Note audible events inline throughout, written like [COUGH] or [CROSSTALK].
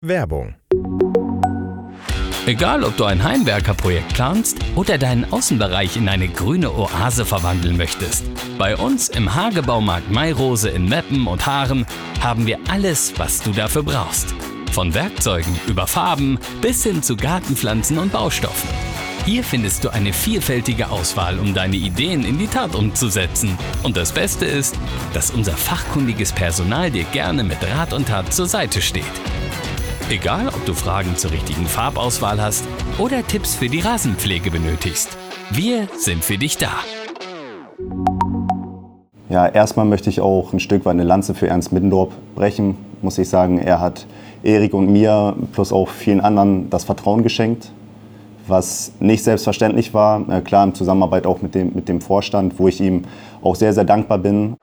Werbung. Egal, ob du ein Heimwerkerprojekt planst oder deinen Außenbereich in eine grüne Oase verwandeln möchtest. Bei uns im Hagebaumarkt Mairose in Meppen und Haaren haben wir alles, was du dafür brauchst. Von Werkzeugen über Farben bis hin zu Gartenpflanzen und Baustoffen. Hier findest du eine vielfältige Auswahl, um deine Ideen in die Tat umzusetzen. Und das Beste ist, dass unser fachkundiges Personal dir gerne mit Rat und Tat zur Seite steht. Egal, ob du Fragen zur richtigen Farbauswahl hast oder Tipps für die Rasenpflege benötigst. Wir sind für dich da. Ja, erstmal möchte ich auch ein Stück weit eine Lanze für Ernst Middendorf brechen, muss ich sagen. Er hat Erik und mir plus auch vielen anderen das Vertrauen geschenkt, was nicht selbstverständlich war. Äh, klar, in Zusammenarbeit auch mit dem, mit dem Vorstand, wo ich ihm auch sehr, sehr dankbar bin.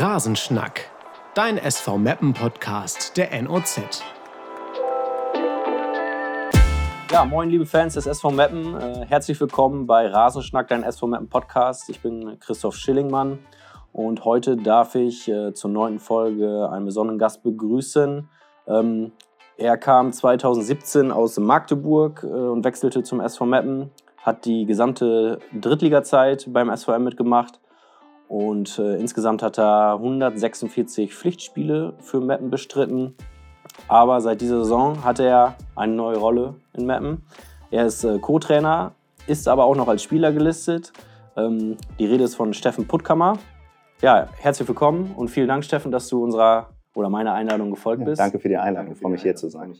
Rasenschnack, dein SV Meppen Podcast der NOZ. Ja, moin liebe Fans des SV Meppen, äh, herzlich willkommen bei Rasenschnack, dein SV Meppen Podcast. Ich bin Christoph Schillingmann und heute darf ich äh, zur neunten Folge einen besonderen Gast begrüßen. Ähm, er kam 2017 aus Magdeburg äh, und wechselte zum SV Meppen, hat die gesamte Drittliga-Zeit beim SVM mitgemacht und äh, insgesamt hat er 146 Pflichtspiele für Meppen bestritten. Aber seit dieser Saison hat er eine neue Rolle in Meppen. Er ist äh, Co-Trainer, ist aber auch noch als Spieler gelistet. Ähm, die Rede ist von Steffen Puttkammer. Ja, herzlich willkommen und vielen Dank, Steffen, dass du unserer oder meiner Einladung gefolgt bist. Ja, danke für die Einladung. Ich freue mich hier zu sein.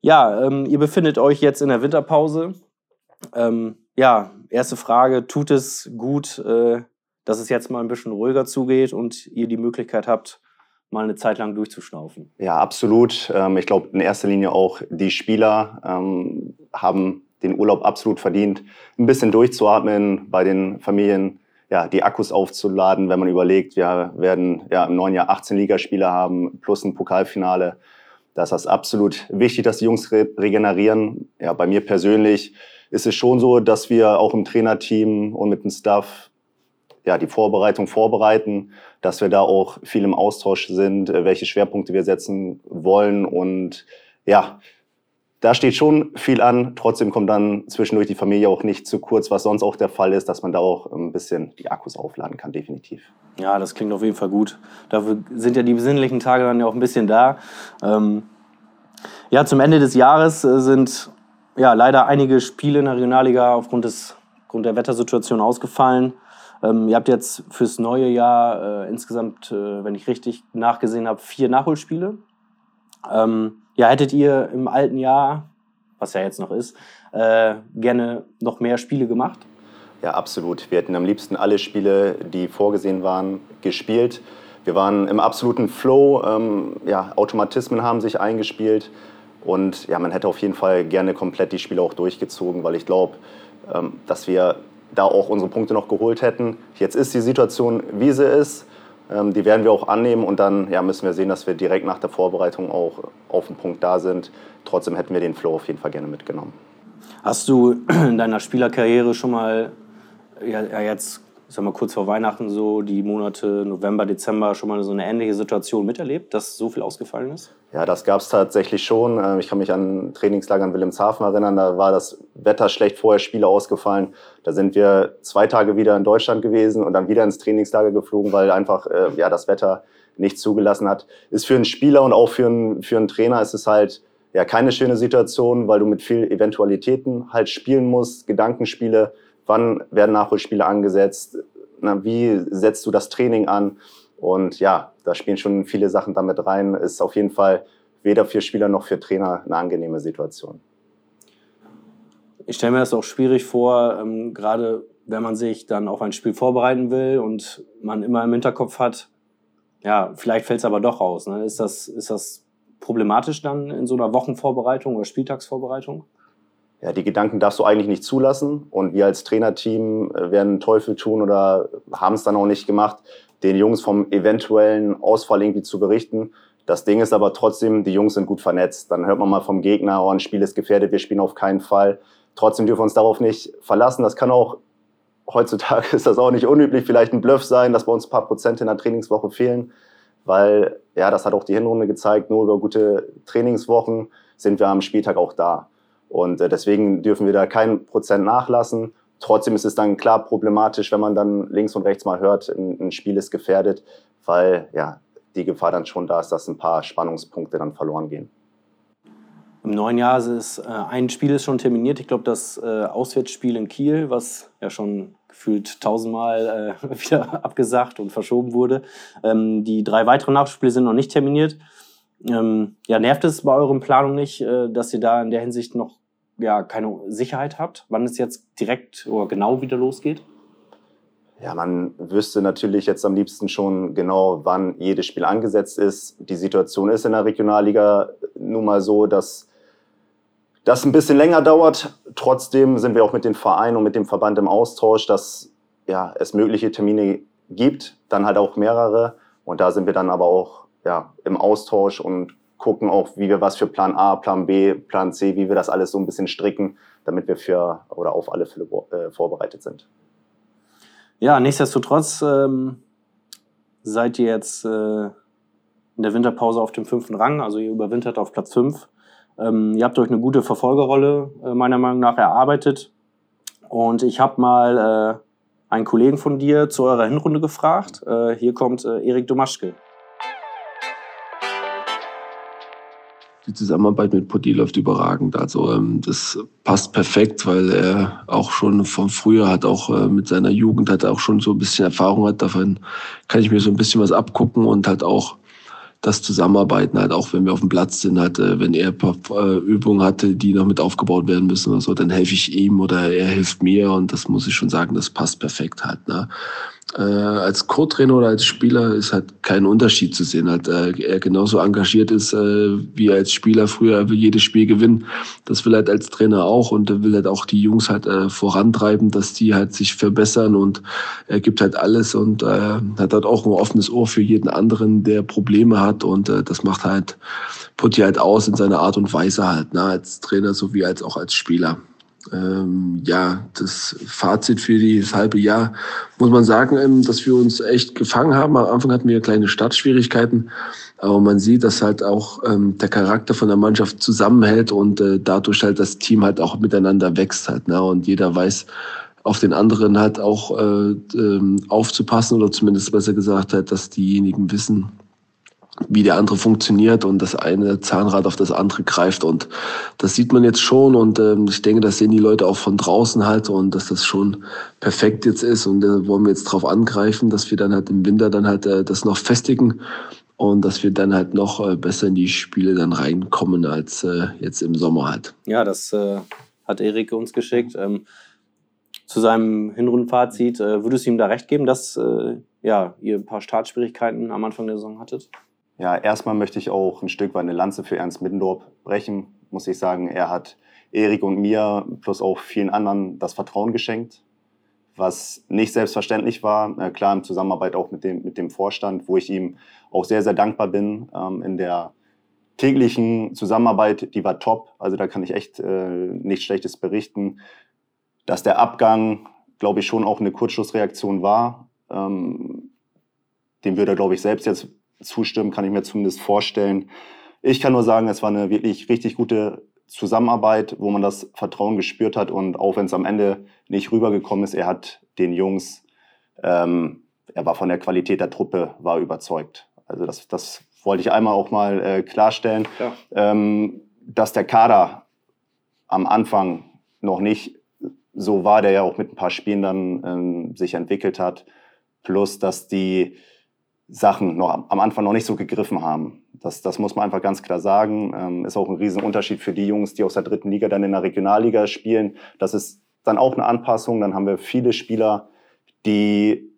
Ja, ähm, ihr befindet euch jetzt in der Winterpause. Ähm, ja, erste Frage, tut es gut, äh, dass es jetzt mal ein bisschen ruhiger zugeht und ihr die Möglichkeit habt, mal eine Zeit lang durchzuschnaufen? Ja, absolut. Ähm, ich glaube, in erster Linie auch die Spieler ähm, haben den Urlaub absolut verdient, ein bisschen durchzuatmen, bei den Familien ja, die Akkus aufzuladen, wenn man überlegt, wir werden ja im neuen Jahr 18 Ligaspiele haben, plus ein Pokalfinale. Das ist absolut wichtig, dass die Jungs re regenerieren. Ja, bei mir persönlich ist es schon so, dass wir auch im Trainerteam und mit dem Staff ja, die Vorbereitung vorbereiten, dass wir da auch viel im Austausch sind, äh, welche Schwerpunkte wir setzen wollen. Und ja, da steht schon viel an. Trotzdem kommt dann zwischendurch die Familie auch nicht zu kurz, was sonst auch der Fall ist, dass man da auch ein bisschen die Akkus aufladen kann, definitiv. Ja, das klingt auf jeden Fall gut. Dafür sind ja die besinnlichen Tage dann ja auch ein bisschen da. Ähm ja, zum Ende des Jahres äh, sind ja, leider einige Spiele in der Regionalliga aufgrund, des, aufgrund der Wettersituation ausgefallen. Ähm, ihr habt jetzt fürs neue Jahr äh, insgesamt, äh, wenn ich richtig nachgesehen habe, vier Nachholspiele. Ähm, ja, hättet ihr im alten Jahr, was ja jetzt noch ist, äh, gerne noch mehr Spiele gemacht? Ja, absolut. Wir hätten am liebsten alle Spiele, die vorgesehen waren, gespielt. Wir waren im absoluten Flow. Ähm, ja, Automatismen haben sich eingespielt. Und ja, man hätte auf jeden Fall gerne komplett die Spiele auch durchgezogen, weil ich glaube, ähm, dass wir da auch unsere Punkte noch geholt hätten. Jetzt ist die Situation, wie sie ist. Ähm, die werden wir auch annehmen und dann ja, müssen wir sehen, dass wir direkt nach der Vorbereitung auch auf den Punkt da sind. Trotzdem hätten wir den Flow auf jeden Fall gerne mitgenommen. Hast du in deiner Spielerkarriere schon mal ja, jetzt ich sag mal, kurz vor Weihnachten so die Monate November, Dezember schon mal so eine ähnliche Situation miterlebt, dass so viel ausgefallen ist? Ja, das gab es tatsächlich schon. Ähm, ich kann mich an Trainingslager in Wilhelmshaven erinnern. Da war das Wetter schlecht, vorher Spiele ausgefallen. Da sind wir zwei Tage wieder in Deutschland gewesen und dann wieder ins Trainingslager geflogen, weil einfach äh, ja, das Wetter nicht zugelassen hat. Ist für einen Spieler und auch für einen, für einen Trainer ist es halt ja keine schöne Situation, weil du mit viel Eventualitäten halt spielen musst, Gedankenspiele wann werden Nachholspiele angesetzt, na, wie setzt du das Training an? Und ja, da spielen schon viele Sachen damit rein. Ist auf jeden Fall weder für Spieler noch für Trainer eine angenehme Situation. Ich stelle mir das auch schwierig vor, ähm, gerade wenn man sich dann auf ein Spiel vorbereiten will und man immer im Hinterkopf hat, ja, vielleicht fällt es aber doch raus. Ne? Ist, das, ist das problematisch dann in so einer Wochenvorbereitung oder Spieltagsvorbereitung? Ja, die Gedanken darfst du eigentlich nicht zulassen. Und wir als Trainerteam äh, werden Teufel tun oder haben es dann auch nicht gemacht, den Jungs vom eventuellen Ausfall irgendwie zu berichten. Das Ding ist aber trotzdem, die Jungs sind gut vernetzt. Dann hört man mal vom Gegner, oh, ein Spiel ist gefährdet, wir spielen auf keinen Fall. Trotzdem dürfen wir uns darauf nicht verlassen. Das kann auch, heutzutage [LAUGHS] ist das auch nicht unüblich, vielleicht ein Bluff sein, dass bei uns ein paar Prozent in der Trainingswoche fehlen. Weil, ja, das hat auch die Hinrunde gezeigt, nur über gute Trainingswochen sind wir am Spieltag auch da. Und äh, deswegen dürfen wir da kein Prozent nachlassen. Trotzdem ist es dann klar problematisch, wenn man dann links und rechts mal hört, ein, ein Spiel ist gefährdet, weil ja die Gefahr dann schon da ist, dass ein paar Spannungspunkte dann verloren gehen. Im neuen Jahr ist äh, ein Spiel ist schon terminiert. Ich glaube, das äh, Auswärtsspiel in Kiel, was ja schon gefühlt tausendmal äh, [LAUGHS] wieder abgesagt und verschoben wurde. Ähm, die drei weiteren Nachspiele sind noch nicht terminiert. Ähm, ja, nervt es bei euren Planungen nicht, äh, dass ihr da in der Hinsicht noch ja, keine Sicherheit habt, wann es jetzt direkt oder genau wieder losgeht? Ja, man wüsste natürlich jetzt am liebsten schon genau, wann jedes Spiel angesetzt ist. Die Situation ist in der Regionalliga nun mal so, dass das ein bisschen länger dauert. Trotzdem sind wir auch mit den Vereinen und mit dem Verband im Austausch, dass ja, es mögliche Termine gibt, dann halt auch mehrere. Und da sind wir dann aber auch ja, im Austausch und gucken auch, wie wir was für Plan A, Plan B, Plan C, wie wir das alles so ein bisschen stricken, damit wir für oder auf alle Fälle äh, vorbereitet sind. Ja, nichtsdestotrotz ähm, seid ihr jetzt äh, in der Winterpause auf dem fünften Rang, also ihr überwintert auf Platz fünf. Ähm, ihr habt euch eine gute Verfolgerrolle äh, meiner Meinung nach erarbeitet. Und ich habe mal äh, einen Kollegen von dir zu eurer Hinrunde gefragt. Äh, hier kommt äh, Erik Domaschke. Die Zusammenarbeit mit Podi läuft überragend. Also ähm, das passt perfekt, weil er auch schon von früher hat, auch äh, mit seiner Jugend hat er auch schon so ein bisschen Erfahrung hat. Davon kann ich mir so ein bisschen was abgucken und hat auch das Zusammenarbeiten halt auch, wenn wir auf dem Platz sind, halt, äh, wenn er paar äh, Übungen hatte, die noch mit aufgebaut werden müssen oder so, dann helfe ich ihm oder er hilft mir und das muss ich schon sagen, das passt perfekt halt. Ne? Äh, als Co-Trainer oder als Spieler ist halt kein Unterschied zu sehen. Halt, äh, er genauso engagiert ist äh, wie als Spieler früher, er will jedes Spiel gewinnen. Das will halt als Trainer auch und er will halt auch die Jungs halt äh, vorantreiben, dass die halt sich verbessern und er gibt halt alles und äh, hat halt auch ein offenes Ohr für jeden anderen, der Probleme hat und äh, das macht halt Putti halt aus in seiner Art und Weise halt, ne, als Trainer sowie als auch als Spieler ähm, ja, das Fazit für das halbe Jahr muss man sagen, ähm, dass wir uns echt gefangen haben. Am Anfang hatten wir kleine Startschwierigkeiten, aber man sieht, dass halt auch ähm, der Charakter von der Mannschaft zusammenhält und äh, dadurch halt das Team halt auch miteinander wächst halt. Ne? Und jeder weiß, auf den anderen halt auch äh, ähm, aufzupassen oder zumindest besser gesagt halt, dass diejenigen wissen, wie der andere funktioniert und das eine Zahnrad auf das andere greift und das sieht man jetzt schon und ähm, ich denke, das sehen die Leute auch von draußen halt und dass das schon perfekt jetzt ist und da äh, wollen wir jetzt drauf angreifen, dass wir dann halt im Winter dann halt äh, das noch festigen und dass wir dann halt noch äh, besser in die Spiele dann reinkommen als äh, jetzt im Sommer halt. Ja, das äh, hat Erik uns geschickt. Ähm, zu seinem Hinrundenfazit, äh, würdest du ihm da recht geben, dass ja, ihr ein paar Startschwierigkeiten am Anfang der Saison hattet? Ja, erstmal möchte ich auch ein Stück weit eine Lanze für Ernst Middendorf brechen, muss ich sagen. Er hat Erik und mir plus auch vielen anderen das Vertrauen geschenkt, was nicht selbstverständlich war. Äh, klar, in Zusammenarbeit auch mit dem, mit dem Vorstand, wo ich ihm auch sehr, sehr dankbar bin. Ähm, in der täglichen Zusammenarbeit, die war top. Also da kann ich echt äh, nichts Schlechtes berichten. Dass der Abgang, glaube ich, schon auch eine Kurzschlussreaktion war. Ähm, dem würde er, glaube ich, selbst jetzt zustimmen, kann ich mir zumindest vorstellen. Ich kann nur sagen, es war eine wirklich richtig gute Zusammenarbeit, wo man das Vertrauen gespürt hat und auch wenn es am Ende nicht rübergekommen ist, er hat den Jungs, ähm, er war von der Qualität der Truppe, war überzeugt. Also das, das wollte ich einmal auch mal äh, klarstellen, ja. ähm, dass der Kader am Anfang noch nicht so war, der ja auch mit ein paar Spielen dann ähm, sich entwickelt hat, plus dass die Sachen noch am Anfang noch nicht so gegriffen haben. Das, das muss man einfach ganz klar sagen. Ähm, ist auch ein Riesenunterschied für die Jungs, die aus der dritten Liga dann in der Regionalliga spielen. Das ist dann auch eine Anpassung. Dann haben wir viele Spieler, die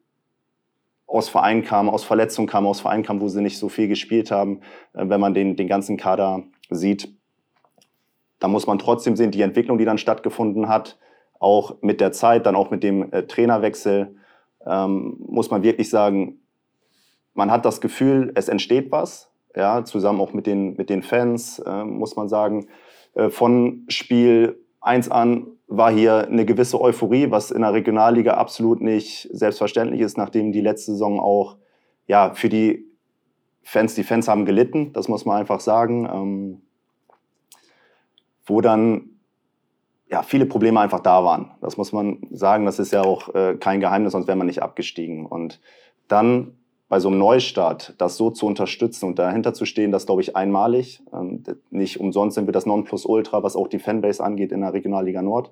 aus Vereinen kamen, aus Verletzungen kamen, aus Vereinen kamen, wo sie nicht so viel gespielt haben. Äh, wenn man den, den ganzen Kader sieht, da muss man trotzdem sehen, die Entwicklung, die dann stattgefunden hat, auch mit der Zeit, dann auch mit dem äh, Trainerwechsel, ähm, muss man wirklich sagen, man hat das Gefühl, es entsteht was, ja, zusammen auch mit den, mit den Fans, äh, muss man sagen. Äh, von Spiel 1 an war hier eine gewisse Euphorie, was in der Regionalliga absolut nicht selbstverständlich ist, nachdem die letzte Saison auch ja, für die Fans, die Fans haben gelitten, das muss man einfach sagen, ähm, wo dann ja, viele Probleme einfach da waren. Das muss man sagen, das ist ja auch äh, kein Geheimnis, sonst wäre man nicht abgestiegen. Und dann bei so einem Neustart, das so zu unterstützen und dahinter zu stehen, das glaube ich einmalig. Ähm, nicht umsonst sind wir das Nonplusultra, was auch die Fanbase angeht in der Regionalliga Nord.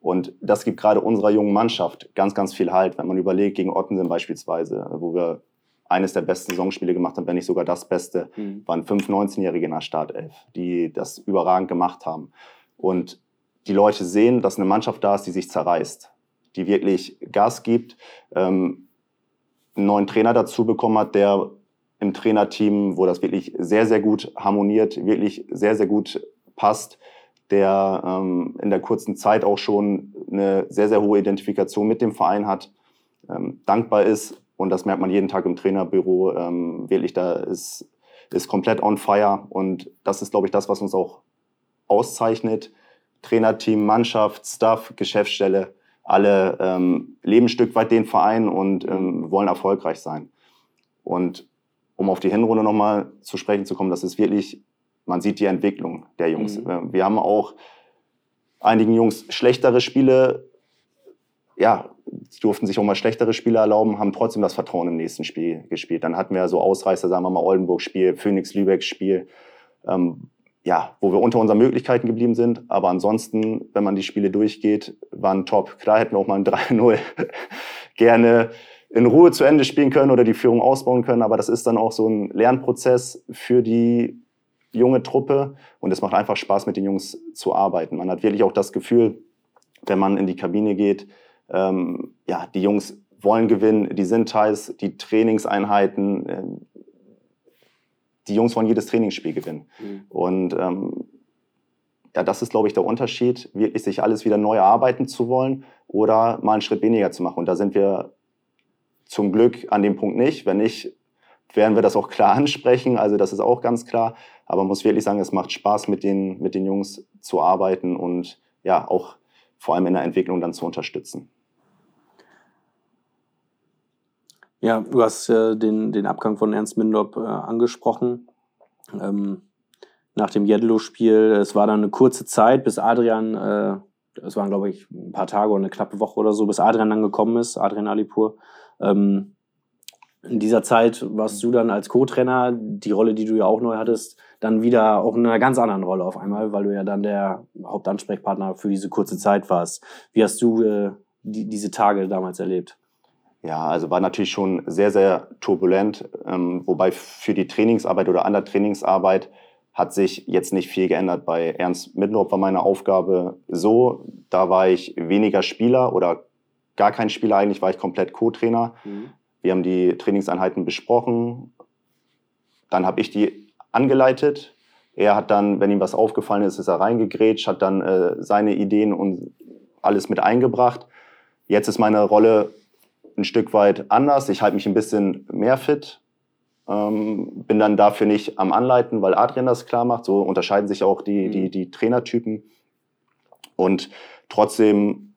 Und das gibt gerade unserer jungen Mannschaft ganz, ganz viel Halt, wenn man überlegt, gegen Ottensen beispielsweise, wo wir eines der besten Saisonspiele gemacht haben, wenn nicht sogar das Beste, mhm. waren fünf 19-Jährige in der Startelf, die das überragend gemacht haben. Und die Leute sehen, dass eine Mannschaft da ist, die sich zerreißt, die wirklich Gas gibt, ähm, einen neuen Trainer dazu bekommen hat, der im Trainerteam, wo das wirklich sehr, sehr gut harmoniert, wirklich sehr, sehr gut passt, der ähm, in der kurzen Zeit auch schon eine sehr, sehr hohe Identifikation mit dem Verein hat, ähm, dankbar ist. Und das merkt man jeden Tag im Trainerbüro, ähm, wirklich da ist, ist komplett on fire. Und das ist, glaube ich, das, was uns auch auszeichnet. Trainerteam, Mannschaft, Staff, Geschäftsstelle, alle ähm, leben ein Stück weit den Verein und ähm, wollen erfolgreich sein. Und um auf die Hinrunde nochmal zu sprechen zu kommen, das ist wirklich, man sieht die Entwicklung der Jungs. Mhm. Ähm, wir haben auch einigen Jungs schlechtere Spiele, ja, sie durften sich auch mal schlechtere Spiele erlauben, haben trotzdem das Vertrauen im nächsten Spiel gespielt. Dann hatten wir so Ausreißer, sagen wir mal Oldenburg-Spiel, Phoenix-Lübeck-Spiel, ähm, ja, wo wir unter unseren Möglichkeiten geblieben sind. Aber ansonsten, wenn man die Spiele durchgeht, waren top. Klar hätten wir auch mal ein [LAUGHS] 3-0 gerne in Ruhe zu Ende spielen können oder die Führung ausbauen können. Aber das ist dann auch so ein Lernprozess für die junge Truppe. Und es macht einfach Spaß, mit den Jungs zu arbeiten. Man hat wirklich auch das Gefühl, wenn man in die Kabine geht, ähm, ja, die Jungs wollen gewinnen, die sind heiß, die Trainingseinheiten, äh, die Jungs wollen jedes Trainingsspiel gewinnen. Mhm. Und ähm, ja, das ist, glaube ich, der Unterschied, wirklich sich alles wieder neu erarbeiten zu wollen oder mal einen Schritt weniger zu machen. Und da sind wir zum Glück an dem Punkt nicht. Wenn nicht, werden wir das auch klar [LAUGHS] ansprechen. Also das ist auch ganz klar. Aber man muss wirklich sagen, es macht Spaß, mit den, mit den Jungs zu arbeiten und ja, auch vor allem in der Entwicklung dann zu unterstützen. Ja, du hast äh, den, den Abgang von Ernst Mindorp äh, angesprochen. Ähm, nach dem Jedlo-Spiel, es war dann eine kurze Zeit, bis Adrian, äh, es waren glaube ich ein paar Tage oder eine knappe Woche oder so, bis Adrian dann gekommen ist, Adrian Alipur. Ähm, in dieser Zeit warst du dann als Co-Trainer, die Rolle, die du ja auch neu hattest, dann wieder auch in einer ganz anderen Rolle auf einmal, weil du ja dann der Hauptansprechpartner für diese kurze Zeit warst. Wie hast du äh, die, diese Tage damals erlebt? Ja, also war natürlich schon sehr, sehr turbulent, ähm, wobei für die Trainingsarbeit oder an der Trainingsarbeit hat sich jetzt nicht viel geändert. Bei Ernst Mittendorf war meine Aufgabe so, da war ich weniger Spieler oder gar kein Spieler eigentlich, war ich komplett Co-Trainer. Mhm. Wir haben die Trainingseinheiten besprochen, dann habe ich die angeleitet. Er hat dann, wenn ihm was aufgefallen ist, ist er reingegrätscht, hat dann äh, seine Ideen und alles mit eingebracht. Jetzt ist meine Rolle ein Stück weit anders. Ich halte mich ein bisschen mehr fit. Ähm, bin dann dafür nicht am Anleiten, weil Adrian das klar macht. So unterscheiden sich auch die, die, mhm. die Trainertypen. Und trotzdem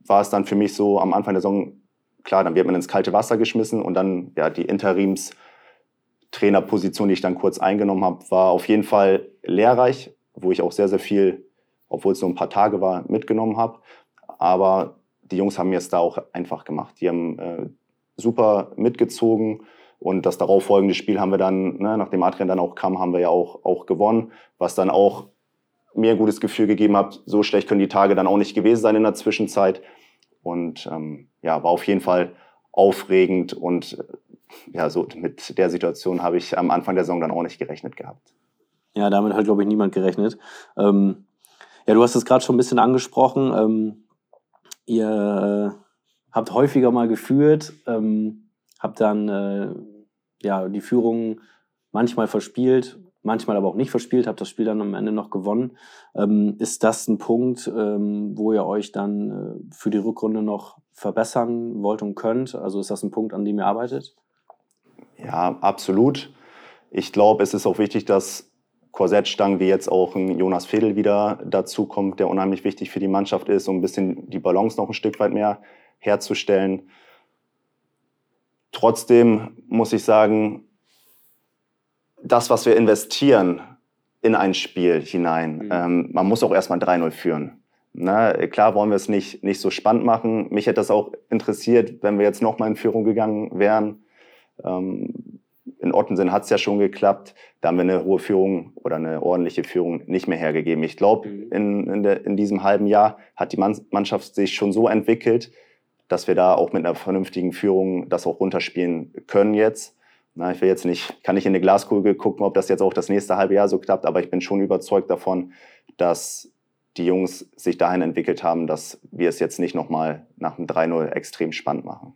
war es dann für mich so am Anfang der Saison, klar, dann wird man ins kalte Wasser geschmissen und dann ja die Interims-Trainerposition, die ich dann kurz eingenommen habe, war auf jeden Fall lehrreich, wo ich auch sehr, sehr viel, obwohl es nur ein paar Tage war, mitgenommen habe. Aber die Jungs haben mir es da auch einfach gemacht. Die haben äh, super mitgezogen und das darauffolgende Spiel haben wir dann, ne, nachdem Adrian dann auch kam, haben wir ja auch, auch gewonnen, was dann auch mir ein gutes Gefühl gegeben hat, so schlecht können die Tage dann auch nicht gewesen sein in der Zwischenzeit. Und ähm, ja, war auf jeden Fall aufregend und äh, ja, so mit der Situation habe ich am Anfang der Saison dann auch nicht gerechnet gehabt. Ja, damit hat, glaube ich, niemand gerechnet. Ähm, ja, du hast es gerade schon ein bisschen angesprochen. Ähm, ihr äh, habt häufiger mal geführt, ähm, habt dann äh, ja, die Führung manchmal verspielt, manchmal aber auch nicht verspielt, habt das Spiel dann am Ende noch gewonnen. Ähm, ist das ein Punkt, ähm, wo ihr euch dann äh, für die Rückrunde noch verbessern wollt und könnt? Also ist das ein Punkt, an dem ihr arbeitet? Ja, absolut. Ich glaube, es ist auch wichtig, dass Korsettstangen, wie jetzt auch ein Jonas Fedel wieder dazu kommt, der unheimlich wichtig für die Mannschaft ist, um ein bisschen die Balance noch ein Stück weit mehr herzustellen. Trotzdem muss ich sagen, das, was wir investieren in ein Spiel hinein, mhm. ähm, man muss auch erstmal 3-0 führen. Na, klar wollen wir es nicht, nicht so spannend machen. Mich hätte das auch interessiert, wenn wir jetzt nochmal in Führung gegangen wären. Ähm, in Ottensen hat es ja schon geklappt. Da haben wir eine hohe Führung oder eine ordentliche Führung nicht mehr hergegeben. Ich glaube, mhm. in, in, in, diesem halben Jahr hat die Mannschaft sich schon so entwickelt, dass wir da auch mit einer vernünftigen Führung das auch runterspielen können jetzt. Na, ich will jetzt nicht, kann nicht in eine Glaskugel gucken, ob das jetzt auch das nächste halbe Jahr so klappt, aber ich bin schon überzeugt davon, dass die Jungs sich dahin entwickelt haben, dass wir es jetzt nicht nochmal nach dem 3-0 extrem spannend machen.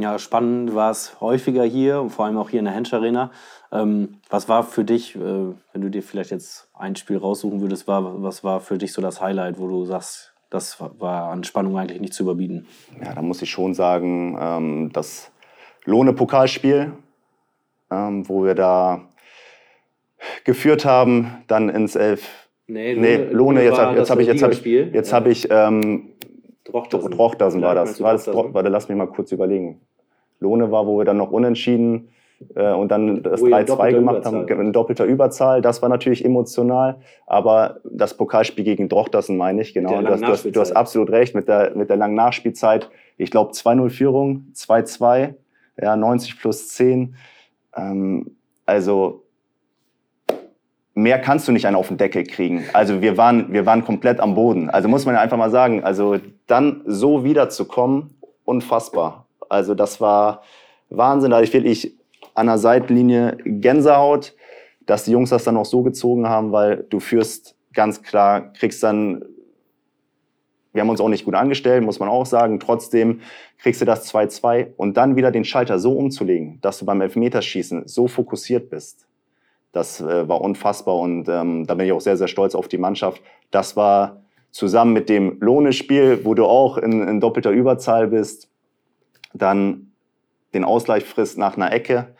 Ja, spannend war es häufiger hier und vor allem auch hier in der Hensch Arena. Ähm, was war für dich, äh, wenn du dir vielleicht jetzt ein Spiel raussuchen würdest, war, was war für dich so das Highlight, wo du sagst, das war an Spannung eigentlich nicht zu überbieten? Ja, da muss ich schon sagen, ähm, das Lohne-Pokalspiel, ähm, wo wir da geführt haben, dann ins Elf. Nee, Lohne, nee, Lohne jetzt, jetzt habe ich, jetzt habe ich, jetzt ja. habe ich ähm, Drochtersen. Drochtersen war das. War das warte, lass mich mal kurz überlegen. Lohne war, wo wir dann noch unentschieden äh, und dann das 3-2 gemacht Überzahl. haben, in doppelter Überzahl. Das war natürlich emotional, aber das Pokalspiel gegen Drochtersen meine ich, genau. Du hast, du, hast, du hast, absolut recht mit der, mit der langen Nachspielzeit. Ich glaube 2-0 Führung, 2-2, ja, 90 plus 10. Ähm, also mehr kannst du nicht einen auf den Deckel kriegen. Also wir waren, wir waren komplett am Boden. Also muss man ja einfach mal sagen, also dann so wiederzukommen, unfassbar. Also das war Wahnsinn. Da hatte ich wirklich an der Seitenlinie Gänsehaut, dass die Jungs das dann auch so gezogen haben, weil du führst ganz klar, kriegst dann, wir haben uns auch nicht gut angestellt, muss man auch sagen, trotzdem kriegst du das 2-2 und dann wieder den Schalter so umzulegen, dass du beim Elfmeterschießen so fokussiert bist das äh, war unfassbar und ähm, da bin ich auch sehr, sehr stolz auf die Mannschaft. Das war zusammen mit dem Lohnespiel, wo du auch in, in doppelter Überzahl bist, dann den Ausgleich frisst nach einer Ecke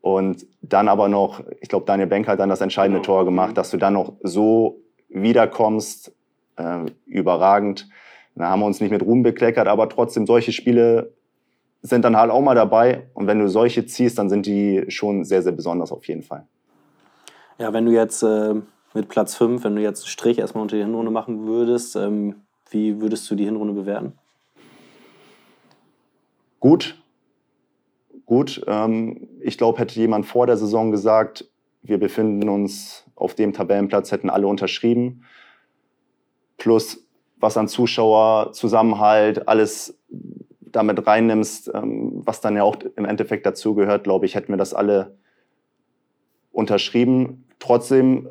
und dann aber noch, ich glaube, Daniel Benk hat dann das entscheidende genau. Tor gemacht, mhm. dass du dann noch so wiederkommst, äh, überragend. Da haben wir uns nicht mit Ruhm bekleckert, aber trotzdem solche Spiele sind dann halt auch mal dabei. Und wenn du solche ziehst, dann sind die schon sehr, sehr besonders auf jeden Fall. Ja, wenn du jetzt äh, mit Platz 5, wenn du jetzt einen Strich erstmal unter die Hinrunde machen würdest, ähm, wie würdest du die Hinrunde bewerten? Gut. Gut. Ähm, ich glaube, hätte jemand vor der Saison gesagt, wir befinden uns auf dem Tabellenplatz, hätten alle unterschrieben. Plus was an Zuschauer, Zusammenhalt, alles damit reinnimmst, ähm, was dann ja auch im Endeffekt dazugehört, glaube ich, hätten wir das alle unterschrieben. Trotzdem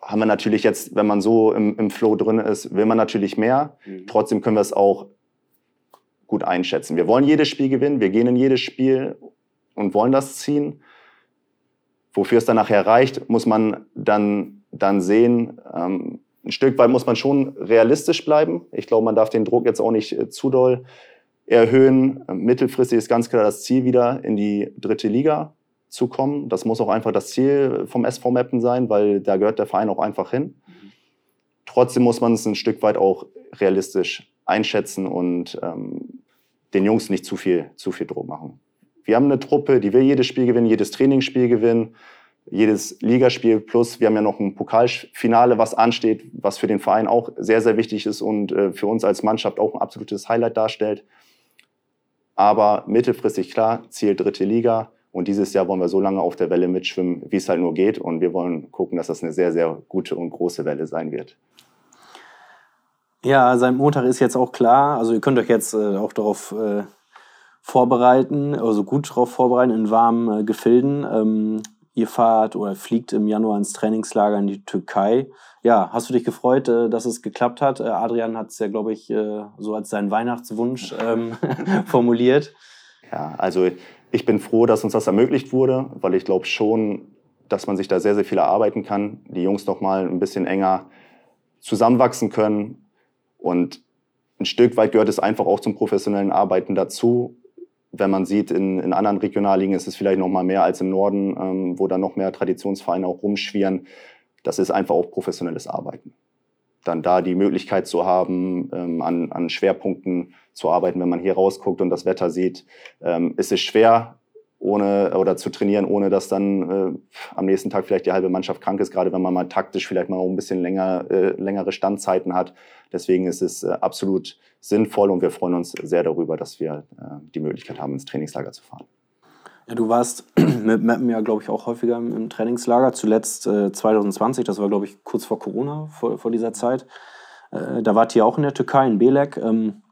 haben wir natürlich jetzt, wenn man so im, im Flow drin ist, will man natürlich mehr. Mhm. Trotzdem können wir es auch gut einschätzen. Wir wollen jedes Spiel gewinnen, wir gehen in jedes Spiel und wollen das ziehen. Wofür es dann nachher reicht, muss man dann, dann sehen. Ähm, ein Stück weit muss man schon realistisch bleiben. Ich glaube, man darf den Druck jetzt auch nicht äh, zu doll erhöhen. Mittelfristig ist ganz klar das Ziel, wieder in die dritte Liga zu kommen. Das muss auch einfach das Ziel vom SV Meppen sein, weil da gehört der Verein auch einfach hin. Trotzdem muss man es ein Stück weit auch realistisch einschätzen und ähm, den Jungs nicht zu viel, zu viel Druck machen. Wir haben eine Truppe, die will jedes Spiel gewinnen, jedes Trainingsspiel gewinnen, jedes Ligaspiel plus wir haben ja noch ein Pokalfinale, was ansteht, was für den Verein auch sehr, sehr wichtig ist und äh, für uns als Mannschaft auch ein absolutes Highlight darstellt. Aber mittelfristig klar, Ziel dritte Liga. Und dieses Jahr wollen wir so lange auf der Welle mitschwimmen, wie es halt nur geht. Und wir wollen gucken, dass das eine sehr, sehr gute und große Welle sein wird. Ja, sein Montag ist jetzt auch klar. Also ihr könnt euch jetzt äh, auch darauf äh, vorbereiten, also gut darauf vorbereiten in warmen äh, Gefilden. Ähm, ihr fahrt oder fliegt im Januar ins Trainingslager in die Türkei. Ja, hast du dich gefreut, äh, dass es geklappt hat? Äh, Adrian hat es ja, glaube ich, äh, so als seinen Weihnachtswunsch ähm, [LAUGHS] formuliert. Ja, also ich bin froh, dass uns das ermöglicht wurde, weil ich glaube schon, dass man sich da sehr, sehr viel erarbeiten kann. Die Jungs noch mal ein bisschen enger zusammenwachsen können. Und ein Stück weit gehört es einfach auch zum professionellen Arbeiten dazu, wenn man sieht, in, in anderen Regionalligen ist es vielleicht noch mal mehr als im Norden, ähm, wo dann noch mehr Traditionsvereine auch rumschwirren. Das ist einfach auch professionelles Arbeiten. Dann da die Möglichkeit zu haben, ähm, an, an Schwerpunkten zu arbeiten, wenn man hier rausguckt und das Wetter sieht, ähm, ist es schwer, ohne oder zu trainieren, ohne dass dann äh, am nächsten Tag vielleicht die halbe Mannschaft krank ist, gerade wenn man mal taktisch vielleicht mal ein bisschen länger, äh, längere Standzeiten hat. Deswegen ist es äh, absolut sinnvoll und wir freuen uns sehr darüber, dass wir äh, die Möglichkeit haben, ins Trainingslager zu fahren. Ja, du warst [CLEARS THROAT] mit Mappen ja, glaube ich, auch häufiger im, Trainingslager. Zuletzt äh, 2020, das war, glaube ich, kurz vor Corona, vor, vor dieser Zeit. Äh, da wart ihr auch in der Türkei, in Belek. Ähm,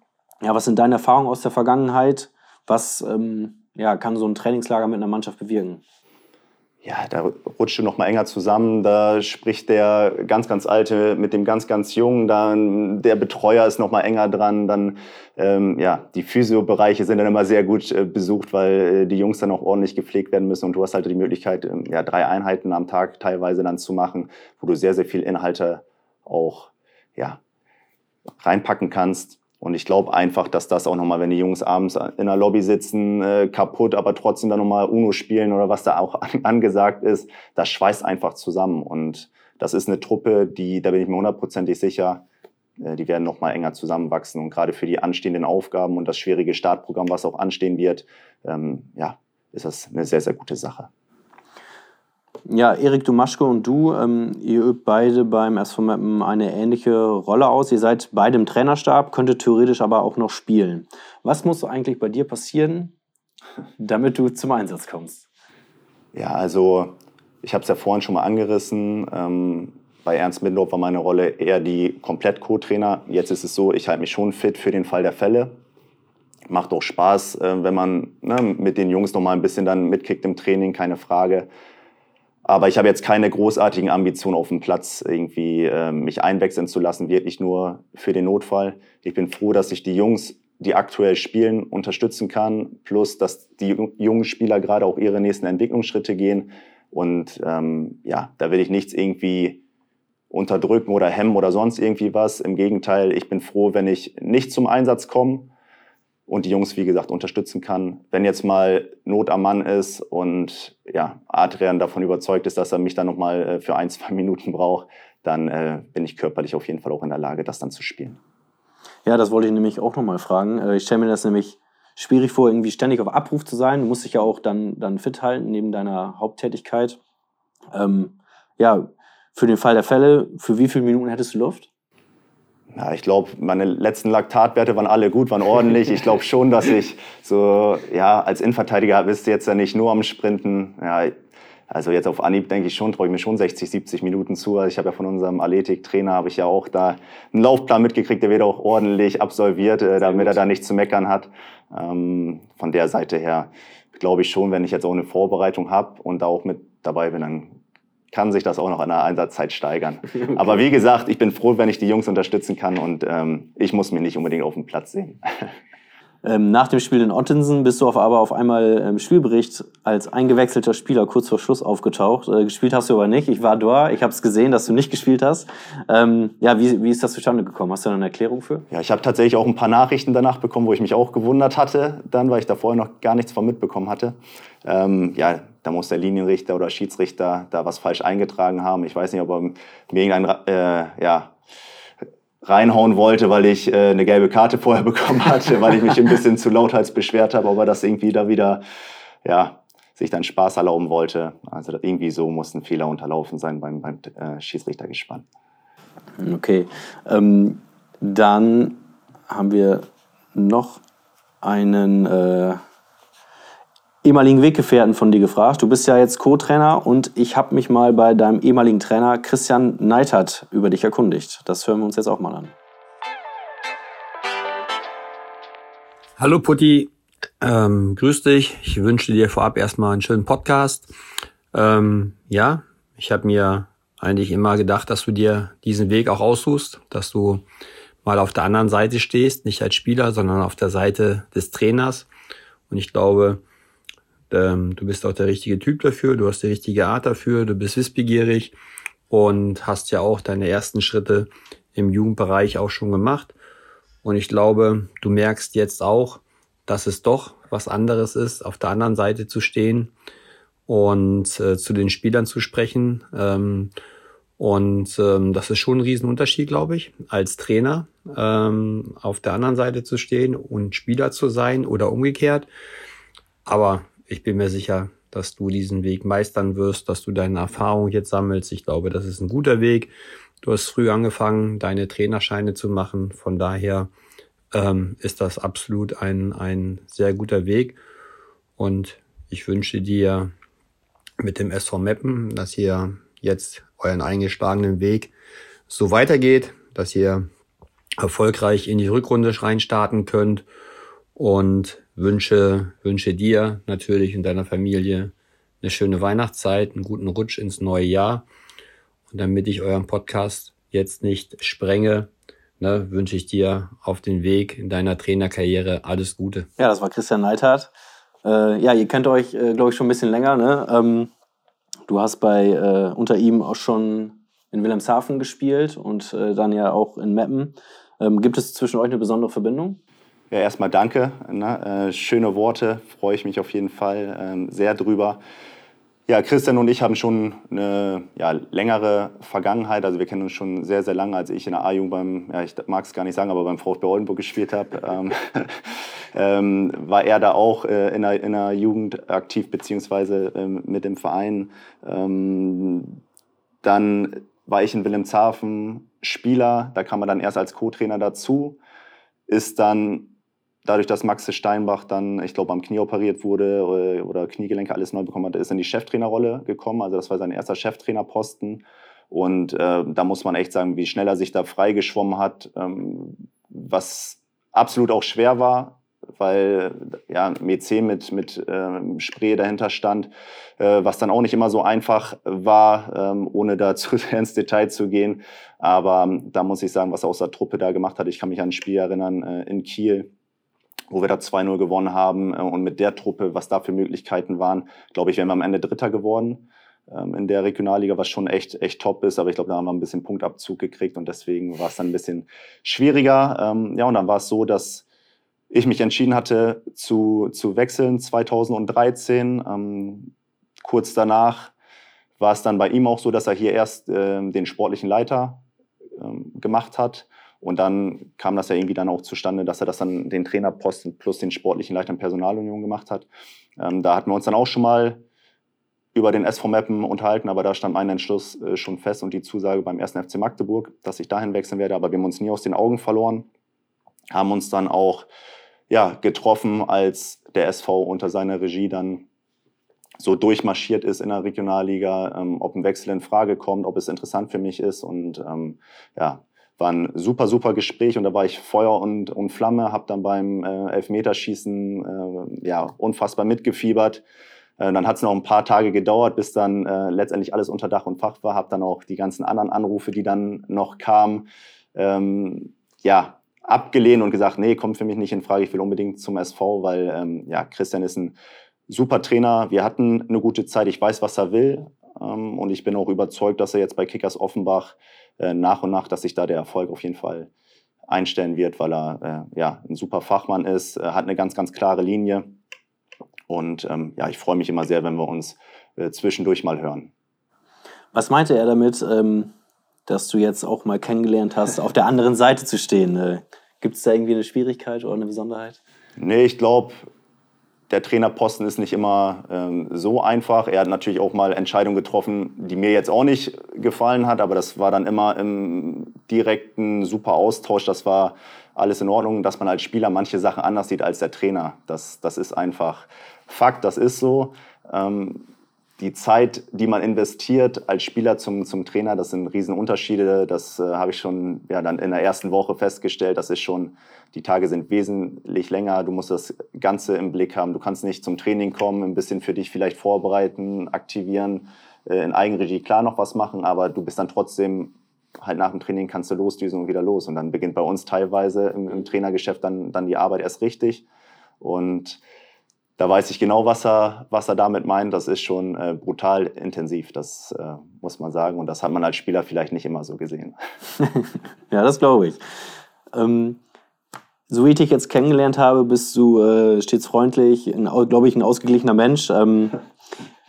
ja, was sind deine Erfahrungen aus der Vergangenheit? Was ähm, ja, kann so ein Trainingslager mit einer Mannschaft bewirken? Ja, da rutscht du noch mal enger zusammen. Da spricht der ganz, ganz Alte mit dem ganz, ganz Jungen. Dann der Betreuer ist noch mal enger dran. Dann ähm, ja, die Physiobereiche sind dann immer sehr gut äh, besucht, weil äh, die Jungs dann auch ordentlich gepflegt werden müssen. Und du hast halt die Möglichkeit, ähm, ja, drei Einheiten am Tag teilweise dann zu machen, wo du sehr, sehr viel Inhalte auch ja, reinpacken kannst. Und ich glaube einfach, dass das auch nochmal, wenn die Jungs abends in der Lobby sitzen, äh, kaputt, aber trotzdem dann nochmal UNO spielen oder was da auch an, angesagt ist, das schweißt einfach zusammen. Und das ist eine Truppe, die, da bin ich mir hundertprozentig sicher, äh, die werden nochmal enger zusammenwachsen. Und gerade für die anstehenden Aufgaben und das schwierige Startprogramm, was auch anstehen wird, ähm, ja, ist das eine sehr, sehr gute Sache. Ja, Erik Dumaschke und du, ähm, ihr übt beide beim SV Mappen eine ähnliche Rolle aus. Ihr seid beide im Trainerstab, könntet theoretisch aber auch noch spielen. Was muss eigentlich bei dir passieren, damit du zum Einsatz kommst? Ja, also ich habe es ja vorhin schon mal angerissen. Ähm, bei Ernst Mindorf war meine Rolle eher die Komplett-Co-Trainer. Jetzt ist es so, ich halte mich schon fit für den Fall der Fälle. Macht auch Spaß, äh, wenn man ne, mit den Jungs noch mal ein bisschen dann mitkickt im Training, keine Frage. Aber ich habe jetzt keine großartigen Ambitionen auf dem Platz, irgendwie äh, mich einwechseln zu lassen, wirklich nur für den Notfall. Ich bin froh, dass ich die Jungs, die aktuell spielen, unterstützen kann, plus dass die jungen Spieler gerade auch ihre nächsten Entwicklungsschritte gehen. Und ähm, ja, da will ich nichts irgendwie unterdrücken oder hemmen oder sonst irgendwie was. Im Gegenteil, ich bin froh, wenn ich nicht zum Einsatz komme und die Jungs, wie gesagt, unterstützen kann. Wenn jetzt mal Not am Mann ist und ja, Adrian davon überzeugt ist, dass er mich dann nochmal äh, für ein, [LAUGHS] zwei Minuten braucht, dann äh, bin ich körperlich auf jeden Fall auch in der Lage, das dann zu spielen. Ja, das wollte ich nämlich auch nochmal fragen. Äh, ich stelle mir das nämlich schwierig vor, irgendwie ständig auf Abruf zu sein. Du musst dich ja auch dann, dann fit halten neben deiner Haupttätigkeit. Ähm, ja, für den Fall der Fälle, für wie viele Minuten hättest du Luft? Ja, ich glaube, meine letzten Laktatwerte waren alle gut, waren ordentlich. Ich glaube schon, dass ich so, ja, als Innenverteidiger bist du jetzt ja nicht nur am Sprinten. Ja, also jetzt auf Anhieb denke ich schon, traue ich mir schon 60, 70 Minuten zu. Also ich habe ja von unserem Athletiktrainer, habe ich ja auch da einen Laufplan mitgekriegt, der wird auch ordentlich absolviert, äh, damit er da nichts zu meckern hat. Ähm, von der Seite her glaube ich schon, wenn ich jetzt auch eine Vorbereitung habe und da auch mit dabei bin, dann kann sich das auch noch an der Einsatzzeit steigern. [LAUGHS] Okay. Aber wie gesagt, ich bin froh, wenn ich die Jungs unterstützen kann und ähm, ich muss mich nicht unbedingt auf dem Platz sehen. [LAUGHS] Ähm, nach dem Spiel in Ottensen bist du auf, aber auf einmal im Spielbericht als eingewechselter Spieler kurz vor Schluss aufgetaucht. Äh, gespielt hast du aber nicht. Ich war da, ich habe es gesehen, dass du nicht gespielt hast. Ähm, ja, wie, wie ist das zustande gekommen? Hast du da eine Erklärung für? Ja, ich habe tatsächlich auch ein paar Nachrichten danach bekommen, wo ich mich auch gewundert hatte, dann, weil ich da vorher noch gar nichts von mitbekommen hatte. Ähm, ja, da muss der Linienrichter oder Schiedsrichter da was falsch eingetragen haben. Ich weiß nicht, ob er mir irgendein äh, ja, reinhauen wollte, weil ich äh, eine gelbe Karte vorher [LAUGHS] bekommen hatte, weil ich mich ein bisschen zu lauthals beschwert habe, ob er das irgendwie da wieder, ja, sich dann Spaß erlauben wollte. Also irgendwie so muss ein Fehler unterlaufen sein beim, beim äh, Schiedsrichtergespann. Okay, ähm, dann haben wir noch einen äh, ehemaligen Weggefährten von dir gefragt. Du bist ja jetzt Co-Trainer und ich habe mich mal bei deinem ehemaligen Trainer Christian Neitert über dich erkundigt. Das hören wir uns jetzt auch mal an. Hallo Putti, ähm, grüß dich. Ich wünsche dir vorab erstmal einen schönen Podcast. Ähm, ja, ich habe mir eigentlich immer gedacht, dass du dir diesen Weg auch aussuchst, dass du mal auf der anderen Seite stehst, nicht als Spieler, sondern auf der Seite des Trainers. Und ich glaube, ähm, du bist auch der richtige Typ dafür, du hast die richtige Art dafür, du bist wissbegierig und hast ja auch deine ersten Schritte im Jugendbereich auch schon gemacht. Und ich glaube, du merkst jetzt auch, dass es doch was anderes ist, auf der anderen Seite zu stehen und äh, zu den Spielern zu sprechen. Ähm, und ähm, das ist schon ein Riesenunterschied, glaube ich, als Trainer ähm, auf der anderen Seite zu stehen und Spieler zu sein oder umgekehrt. Aber ich bin mir sicher, dass du diesen Weg meistern wirst, dass du deine Erfahrung jetzt sammelst. Ich glaube, das ist ein guter Weg. Du hast früh angefangen, deine Trainerscheine zu machen. Von daher ähm, ist das absolut ein, ein sehr guter Weg. Und ich wünsche dir mit dem SV Meppen, dass ihr jetzt euren eingeschlagenen Weg so weitergeht, dass ihr erfolgreich in die Rückrunde reinstarten könnt und wünsche, wünsche dir natürlich und deiner Familie eine schöne Weihnachtszeit, einen guten Rutsch ins neue Jahr. Und damit ich euren Podcast jetzt nicht sprenge, ne, wünsche ich dir auf den Weg in deiner Trainerkarriere alles Gute. Ja, das war Christian Neithardt. Äh, ja, ihr kennt euch, äh, glaube ich, schon ein bisschen länger. Ne? Ähm, du hast bei äh, unter ihm auch schon in Wilhelmshaven gespielt und äh, dann ja auch in Meppen. Ähm, gibt es zwischen euch eine besondere Verbindung? Ja, erstmal danke. Ne? Äh, schöne Worte, freue ich mich auf jeden Fall ähm, sehr drüber. Ja, Christian und ich haben schon eine ja, längere Vergangenheit. Also wir kennen uns schon sehr, sehr lange, als ich in der A-Jugend beim, ja, ich mag es gar nicht sagen, aber beim VfB Oldenburg gespielt habe. [LAUGHS] Ähm, ähm, war er da auch äh, in, der, in der Jugend aktiv, beziehungsweise ähm, mit dem Verein. Ähm, dann war ich in Wilhelmshaven Spieler, da kam man dann erst als Co-Trainer dazu, ist dann dadurch, dass Max Steinbach dann, ich glaube, am Knie operiert wurde oder, oder Kniegelenke alles neu bekommen hat, ist in die Cheftrainerrolle gekommen. Also das war sein erster Cheftrainerposten. Und äh, da muss man echt sagen, wie schnell er sich da freigeschwommen hat, ähm, was absolut auch schwer war, weil ja MEC mit, mit ähm, Spree dahinter stand, äh, was dann auch nicht immer so einfach war, ähm, ohne da [LAUGHS] zu sehr ins Detail zu gehen. Aber ähm, da muss ich sagen, was er aus der Truppe da gemacht hat. Ich kann mich an ein Spiel erinnern äh, in Kiel, wo wir da 2-0 gewonnen haben. Äh, und mit der Truppe, was da für Möglichkeiten waren, glaube ich, wären wir am Ende Dritter geworden ähm, in der Regionalliga, was schon echt, echt top ist. Aber ich glaube, da haben wir ein bisschen Punktabzug gekriegt und deswegen war es dann ein bisschen schwieriger. Ähm, ja, und dann war es so, dass ich mich entschieden hatte zu, zu wechseln 2013. Ähm, kurz danach war es dann bei ihm auch so, dass er hier erst den sportlichen Leiter gemacht hat und dann kam das ja irgendwie dann auch zustande, dass er das dann den Trainerposten plus den sportlichen Leiter Personalunion gemacht hat. Ähm, da hatten wir uns dann auch schon mal über den SV Meppen unterhalten, aber da stand mein Entschluss äh, schon fest und die Zusage beim 1. FC Magdeburg, dass ich dahin wechseln werde. Aber wir haben uns nie aus den Augen verloren, haben uns dann auch ja, getroffen, als der SV unter seiner Regie dann so durchmarschiert ist in der Regionalliga, ähm, ob ein Wechsel in Frage kommt, ob es interessant für mich ist. Und ähm, ja, war ein super, super Gespräch und da war ich Feuer und, und Flamme, habe dann beim äh, Elfmeterschießen äh, ja, unfassbar mitgefiebert. Äh, dann hat es noch ein paar Tage gedauert, bis dann äh, letztendlich alles unter Dach und Fach war. Habe dann auch die ganzen anderen Anrufe, die dann noch kamen, ähm, ja, abgelehnt und gesagt, nee, kommt für mich nicht in Frage, ich will unbedingt zum SV, weil ähm, ja, Christian ist ein super Trainer. Wir hatten eine gute Zeit, ich weiß, was er will. Ähm, und ich bin auch überzeugt, dass er jetzt bei Kickers Offenbach äh, nach und nach, dass sich da der Erfolg auf jeden Fall einstellen wird, weil er äh, ja, ein super Fachmann ist, äh, hat eine ganz, ganz klare Linie. Und ähm, ja, ich freue mich immer sehr, wenn wir uns zwischendurch mal hören. Was meinte er damit, ähm, dass du jetzt auch mal kennengelernt hast, auf der anderen Seite zu stehen? Gibt es da irgendwie eine Schwierigkeit oder eine Besonderheit? Nee, ich glaube, der Trainerposten ist nicht immer ähm, so einfach. Er hat natürlich auch mal Entscheidungen getroffen, die mir jetzt auch nicht gefallen hat, aber das war dann immer im direkten super Austausch. Das war alles in Ordnung, dass man als Spieler manche Sachen anders sieht als der Trainer. Das, das ist einfach Fakt, das ist so. Ähm, die Zeit, die man investiert als Spieler zum, zum Trainer, das sind Riesenunterschiede. Das äh, habe ich schon ja, dann in der ersten Woche festgestellt. Das ist schon, die Tage sind wesentlich länger. Du musst das Ganze im Blick haben. Du kannst nicht zum Training kommen, ein bisschen für dich vielleicht vorbereiten, aktivieren, äh, in Eigenregie klar noch was machen, aber du bist dann trotzdem halt nach dem Training kannst du losdüsen und wieder los. Und dann beginnt bei uns teilweise im, im Trainergeschäft dann, dann die Arbeit erst richtig. Und da weiß ich genau, was er, was er damit meint. Das ist schon äh, brutal intensiv, das äh, muss man sagen. Und das hat man als Spieler vielleicht nicht immer so gesehen. [LAUGHS] ja, das glaube ich. Ähm, so wie ich dich jetzt kennengelernt habe, bist du äh, stets freundlich, glaube ich, ein ausgeglichener Mensch. Ähm,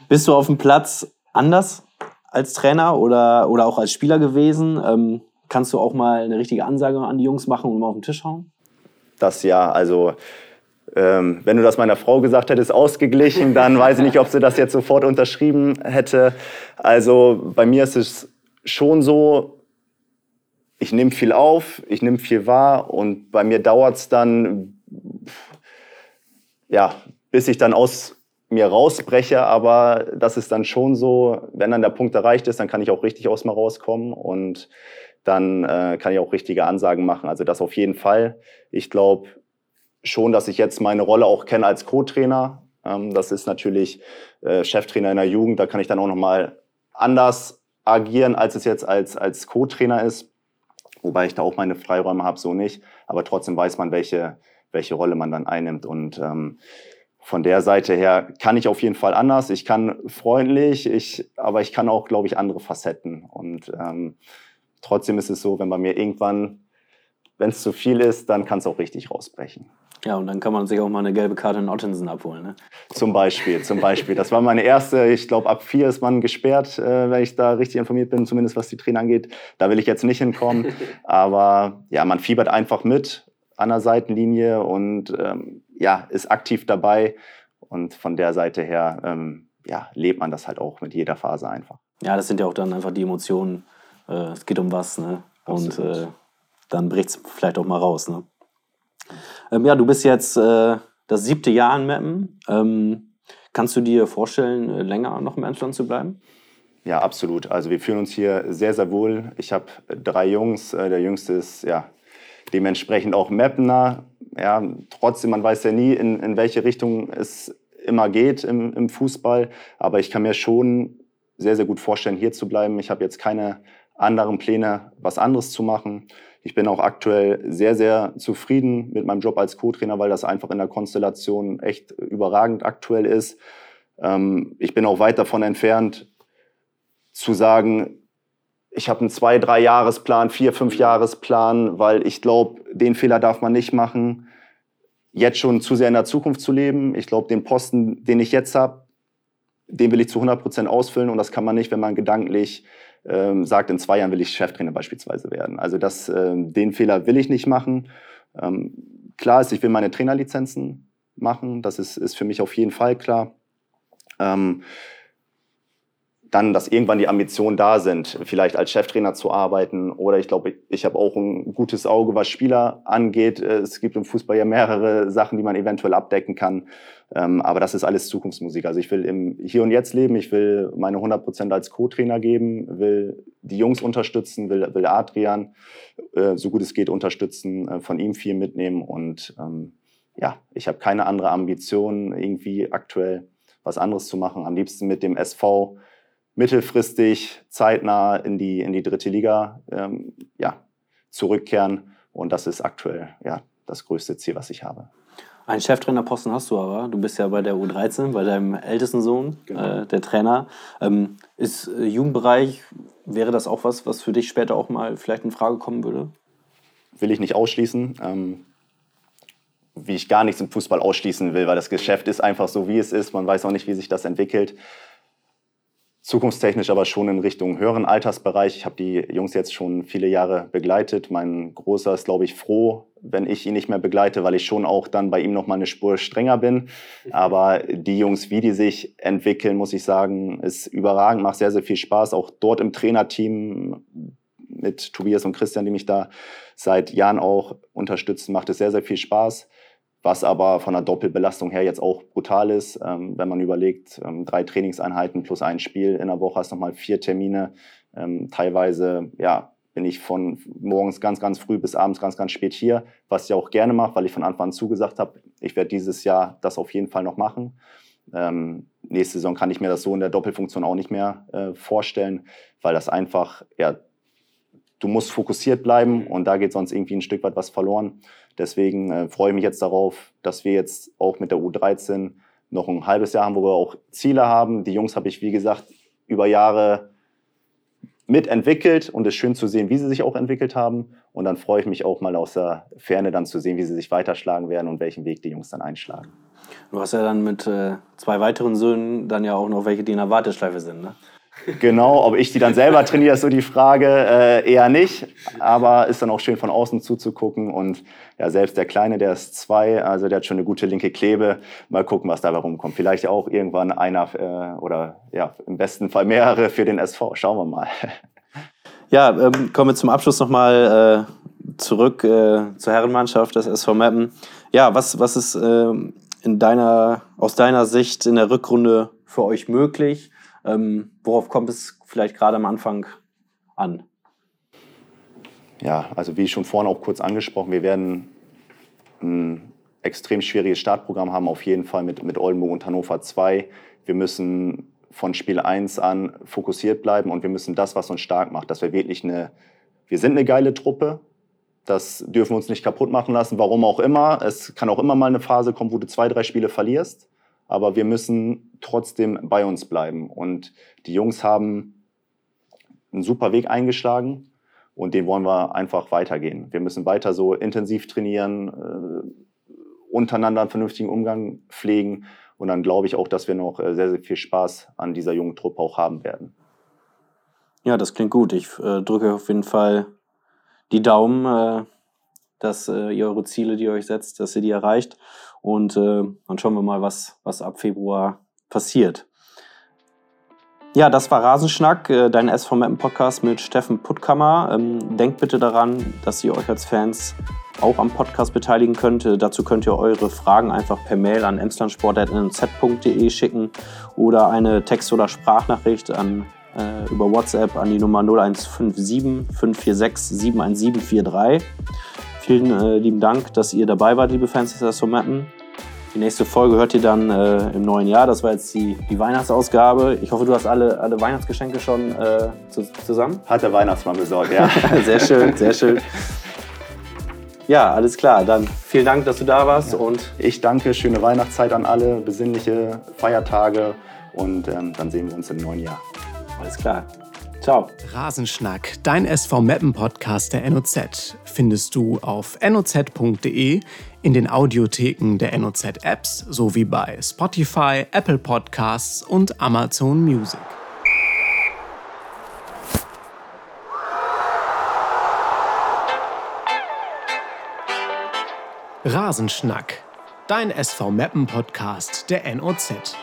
bist du auf dem Platz anders als Trainer oder, oder auch als Spieler gewesen? Ähm, kannst du auch mal eine richtige Ansage an die Jungs machen und mal auf den Tisch hauen? Das ja, also ähm, wenn du das meiner Frau gesagt hättest, ausgeglichen, dann weiß ich nicht, ob sie das jetzt sofort unterschrieben hätte. Also bei mir ist es schon so, ich nehme viel auf, ich nehme viel wahr und bei mir dauert es dann, ja, bis ich dann aus mir rausbreche, aber das ist dann schon so, wenn dann der Punkt erreicht ist, dann kann ich auch richtig aus mir rauskommen und dann äh, kann ich auch richtige Ansagen machen. Also das auf jeden Fall. Ich glaube schon, dass ich jetzt meine Rolle auch kenne als Co-Trainer. Ähm, das ist natürlich äh, Cheftrainer in der Jugend, da kann ich dann auch nochmal anders agieren, als es jetzt als, als Co-Trainer ist. Wobei ich da auch meine Freiräume habe, so nicht. Aber trotzdem weiß man, welche, welche Rolle man dann einnimmt. Und ähm, von der Seite her kann ich auf jeden Fall anders. Ich kann freundlich, ich, aber ich kann auch, glaube ich, andere Facetten. Und ähm, trotzdem ist es so, wenn bei mir irgendwann, wenn es zu viel ist, dann kann es auch richtig rausbrechen. Ja, und dann kann man sich auch mal eine gelbe Karte in Ottensen abholen. Ne? Zum Beispiel, zum Beispiel. Das war meine erste. Ich glaube, ab vier ist man gesperrt, äh, wenn ich da richtig informiert bin, zumindest was die Trainer angeht. Da will ich jetzt nicht hinkommen. [LAUGHS] Aber ja, man fiebert einfach mit an der Seitenlinie und ähm, ja, ist aktiv dabei. Und von der Seite her ähm, ja, lebt man das halt auch mit jeder Phase einfach. Ja, das sind ja auch dann einfach die Emotionen. Äh, es geht um was, ne? Und äh, dann bricht es vielleicht auch mal raus, ne? Ähm, ja, du bist jetzt äh, das siebte Jahr in Meppen. Ähm, kannst du dir vorstellen, äh, länger noch im Emsland zu bleiben? Ja, absolut. Also wir fühlen uns hier sehr, sehr wohl. Ich habe drei Jungs. Äh, der jüngste ist ja dementsprechend auch Mappener. Ja, trotzdem, man weiß ja nie, in, in welche Richtung es immer geht im, im Fußball. Aber ich kann mir schon sehr, sehr gut vorstellen, hier zu bleiben. Ich habe jetzt keine anderen Pläne, was anderes zu machen. Ich bin auch aktuell sehr, sehr zufrieden mit meinem Job als Co-Trainer, weil das einfach in der Konstellation echt überragend aktuell ist. Ähm, ich bin auch weit davon entfernt, zu sagen, ich habe einen zwei, drei Jahresplan, vier, fünf Jahresplan, weil ich glaube, den Fehler darf man nicht machen, jetzt schon zu sehr in der Zukunft zu leben. Ich glaube, den Posten, den ich jetzt habe, den will ich zu 100 Prozent ausfüllen und das kann man nicht, wenn man gedanklich ähm, sagt, in zwei Jahren will ich Cheftrainer beispielsweise werden. Also das, ähm, den Fehler will ich nicht machen. Ähm, klar ist, ich will meine Trainerlizenzen machen. Das ist, ist für mich auf jeden Fall klar. Ähm, dann, dass irgendwann die Ambitionen da sind, vielleicht als Cheftrainer zu arbeiten. Oder ich glaube, ich, habe auch ein gutes Auge, was Spieler angeht. Es gibt im Fußball ja mehrere Sachen, die man eventuell abdecken kann. Ähm, aber das ist alles Zukunftsmusik. Also ich will im Hier und Jetzt leben. Ich will meine 100 Prozent als Co-Trainer geben, will die Jungs unterstützen, will, will Adrian, äh, so gut es geht, unterstützen, äh, von ihm viel mitnehmen. Und ähm, ja, ich habe keine andere Ambition, irgendwie aktuell was anderes zu machen. Am liebsten mit dem SV mittelfristig zeitnah in die, in die dritte Liga ähm, ja, zurückkehren. Und das ist aktuell ja, das größte Ziel, was ich habe. Einen Cheftrainerposten hast du aber. Du bist ja bei der U13, bei deinem ältesten Sohn, genau. äh, der Trainer. Ähm, ist äh, Jugendbereich, wäre das auch was, was für dich später auch mal vielleicht in Frage kommen würde? Will ich nicht ausschließen. Ähm, wie ich gar nichts im Fußball ausschließen will, weil das Geschäft ist einfach so, wie es ist. Man weiß auch nicht, wie sich das entwickelt zukunftstechnisch aber schon in Richtung höheren Altersbereich. Ich habe die Jungs jetzt schon viele Jahre begleitet. Mein Großer ist, glaube ich, froh, wenn ich ihn nicht mehr begleite, weil ich schon auch dann bei ihm noch mal eine Spur strenger bin. Aber die Jungs, wie die sich entwickeln, muss ich sagen, ist überragend, macht sehr, sehr viel Spaß. Auch dort im Trainerteam mit Tobias und Christian, die mich da seit Jahren auch unterstützen, macht es sehr, sehr viel Spaß was aber von der Doppelbelastung her jetzt auch brutal ist. Ähm, wenn man überlegt, ähm, drei Trainingseinheiten plus ein Spiel in der Woche hast nochmal vier Termine. Ähm, teilweise, ja, bin ich von morgens ganz, ganz früh bis abends ganz, ganz spät hier, was ich auch gerne mache, weil ich von Anfang an zugesagt habe, ich werde dieses Jahr das auf jeden Fall noch machen. Ähm, nächste Saison kann ich mir das so in der Doppelfunktion auch nicht mehr äh, vorstellen, weil das einfach, ja, du musst fokussiert bleiben und da geht sonst irgendwie ein Stück weit was verloren. Deswegen äh, freue ich mich jetzt darauf, dass wir jetzt auch mit der U13 noch ein halbes Jahr haben, wo wir auch Ziele haben. Die Jungs habe ich, wie gesagt, über Jahre mitentwickelt und es ist schön zu sehen, wie sie sich auch entwickelt haben. Und dann freue ich mich auch mal aus der Ferne dann zu sehen, wie sie sich weiterschlagen werden und welchen Weg die Jungs dann einschlagen. Du hast ja dann mit äh, zwei weiteren Söhnen dann ja auch noch welche, die in der Warteschleife sind, ne? Genau, ob ich die dann selber trainiere, ist so die Frage. Äh, eher nicht, aber ist dann auch schön von außen zuzugucken. Und ja, selbst der Kleine, der ist zwei, also der hat schon eine gute linke Klebe. Mal gucken, was dabei rumkommt. Vielleicht auch irgendwann einer äh, oder ja, im besten Fall mehrere für den SV. Schauen wir mal. [LAUGHS] Ja, ähm, kommen wir zum Abschluss nochmal äh, zurück äh, zur Herrenmannschaft des SV Meppen. Ja, was, was ist äh, in deiner, aus deiner Sicht in der Rückrunde für euch möglich? Ähm, worauf kommt es vielleicht gerade am Anfang an? Ja, also wie schon vorhin auch kurz angesprochen, wir werden ein extrem schwieriges Startprogramm haben, auf jeden Fall mit, mit Oldenburg und Hannover 2. Wir müssen von Spiel 1 an fokussiert bleiben und wir müssen das, was uns stark macht, dass wir wirklich eine, wir sind eine geile Truppe, das dürfen wir uns nicht kaputt machen lassen, warum auch immer. Es kann auch immer mal eine Phase kommen, wo du zwei, drei Spiele verlierst aber wir müssen trotzdem bei uns bleiben. Und die Jungs haben einen super Weg eingeschlagen und den wollen wir einfach weitergehen. Wir müssen weiter so intensiv trainieren, äh, untereinander einen vernünftigen Umgang pflegen und dann glaube ich auch, dass wir noch äh, sehr, sehr viel Spaß an dieser jungen Truppe auch haben werden. Ja, das klingt gut. Ich äh, drücke auf jeden Fall die Daumen, äh, dass äh, ihr eure Ziele, die ihr euch setzt, dass ihr die erreicht. Und äh, dann schauen wir mal, was, was ab Februar passiert. Ja, das war Rasenschnack, äh, dein SV Mappen Podcast mit Steffen Puttkammer. Ähm, denkt bitte daran, dass ihr euch als Fans auch am Podcast beteiligen könnt. Äh, dazu könnt ihr eure Fragen einfach per Mail an emslandsport.nz.de schicken oder eine Text- oder Sprachnachricht an, äh, über WhatsApp an die Nummer 0157 546 71743. Vielen äh, lieben Dank, dass ihr dabei wart, liebe Fans des SV Mappen. Die nächste Folge hört ihr dann äh, im neuen Jahr. Das war jetzt die, die Weihnachtsausgabe. Ich hoffe, du hast alle, alle Weihnachtsgeschenke schon äh, zu, zusammen. Hat der Weihnachtsmann besorgt, ja. [LAUGHS] sehr schön, sehr schön. Ja, alles klar. Dann vielen Dank, dass du da warst. Ja. Und ich danke. Schöne Weihnachtszeit an alle, besinnliche Feiertage. Und ähm, dann sehen wir uns im neuen Jahr. Alles klar. Ciao. Rasenschnack, dein SV Mappen Podcast der NOZ, findest du auf noz.de, in den Audiotheken der NOZ Apps sowie bei Spotify, Apple Podcasts und Amazon Music. Rasenschnack, dein SV Mappen Podcast der NOZ.